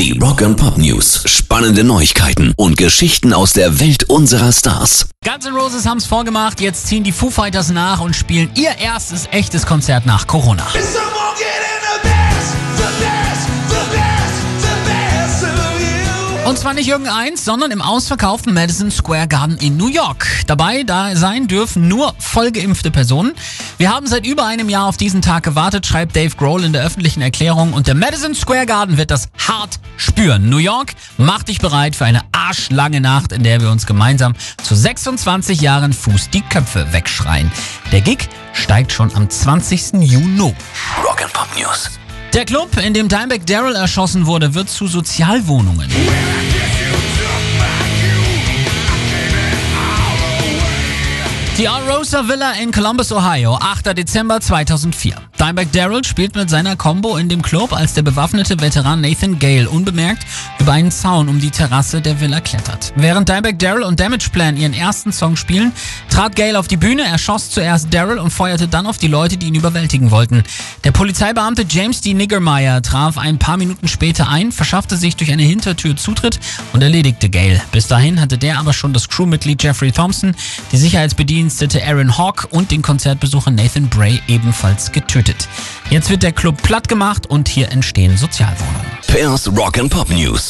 Die Rock and Pop News. Spannende Neuigkeiten und Geschichten aus der Welt unserer Stars. Guns N' Roses haben es vorgemacht, jetzt ziehen die Foo Fighters nach und spielen ihr erstes echtes Konzert nach Corona. Zwar nicht irgendeins, sondern im ausverkauften Madison Square Garden in New York. Dabei da sein dürfen nur vollgeimpfte Personen. Wir haben seit über einem Jahr auf diesen Tag gewartet, schreibt Dave Grohl in der öffentlichen Erklärung. Und der Madison Square Garden wird das hart spüren. New York, mach dich bereit für eine arschlange Nacht, in der wir uns gemeinsam zu 26 Jahren Fuß die Köpfe wegschreien. Der Gig steigt schon am 20. Juni. Rock and Pop News. Der Club, in dem Dimebag Daryl erschossen wurde, wird zu Sozialwohnungen. Die Rosa Villa in Columbus, Ohio, 8. Dezember 2004. Dimebag Daryl spielt mit seiner Combo in dem Club, als der bewaffnete Veteran Nathan Gale unbemerkt über einen Zaun um die Terrasse der Villa klettert. Während Dimebag Daryl und Damage Plan ihren ersten Song spielen, trat Gale auf die Bühne, erschoss zuerst Daryl und feuerte dann auf die Leute, die ihn überwältigen wollten. Der Polizeibeamte James D. Niggermeyer traf ein paar Minuten später ein, verschaffte sich durch eine Hintertür Zutritt und erledigte Gale. Bis dahin hatte der aber schon das Crewmitglied Jeffrey Thompson, die Sicherheitsbedienstete Aaron Hawk und den Konzertbesucher Nathan Bray ebenfalls getötet. Jetzt wird der Club platt gemacht und hier entstehen Sozialwohnungen. Pairs Rock and Pop News.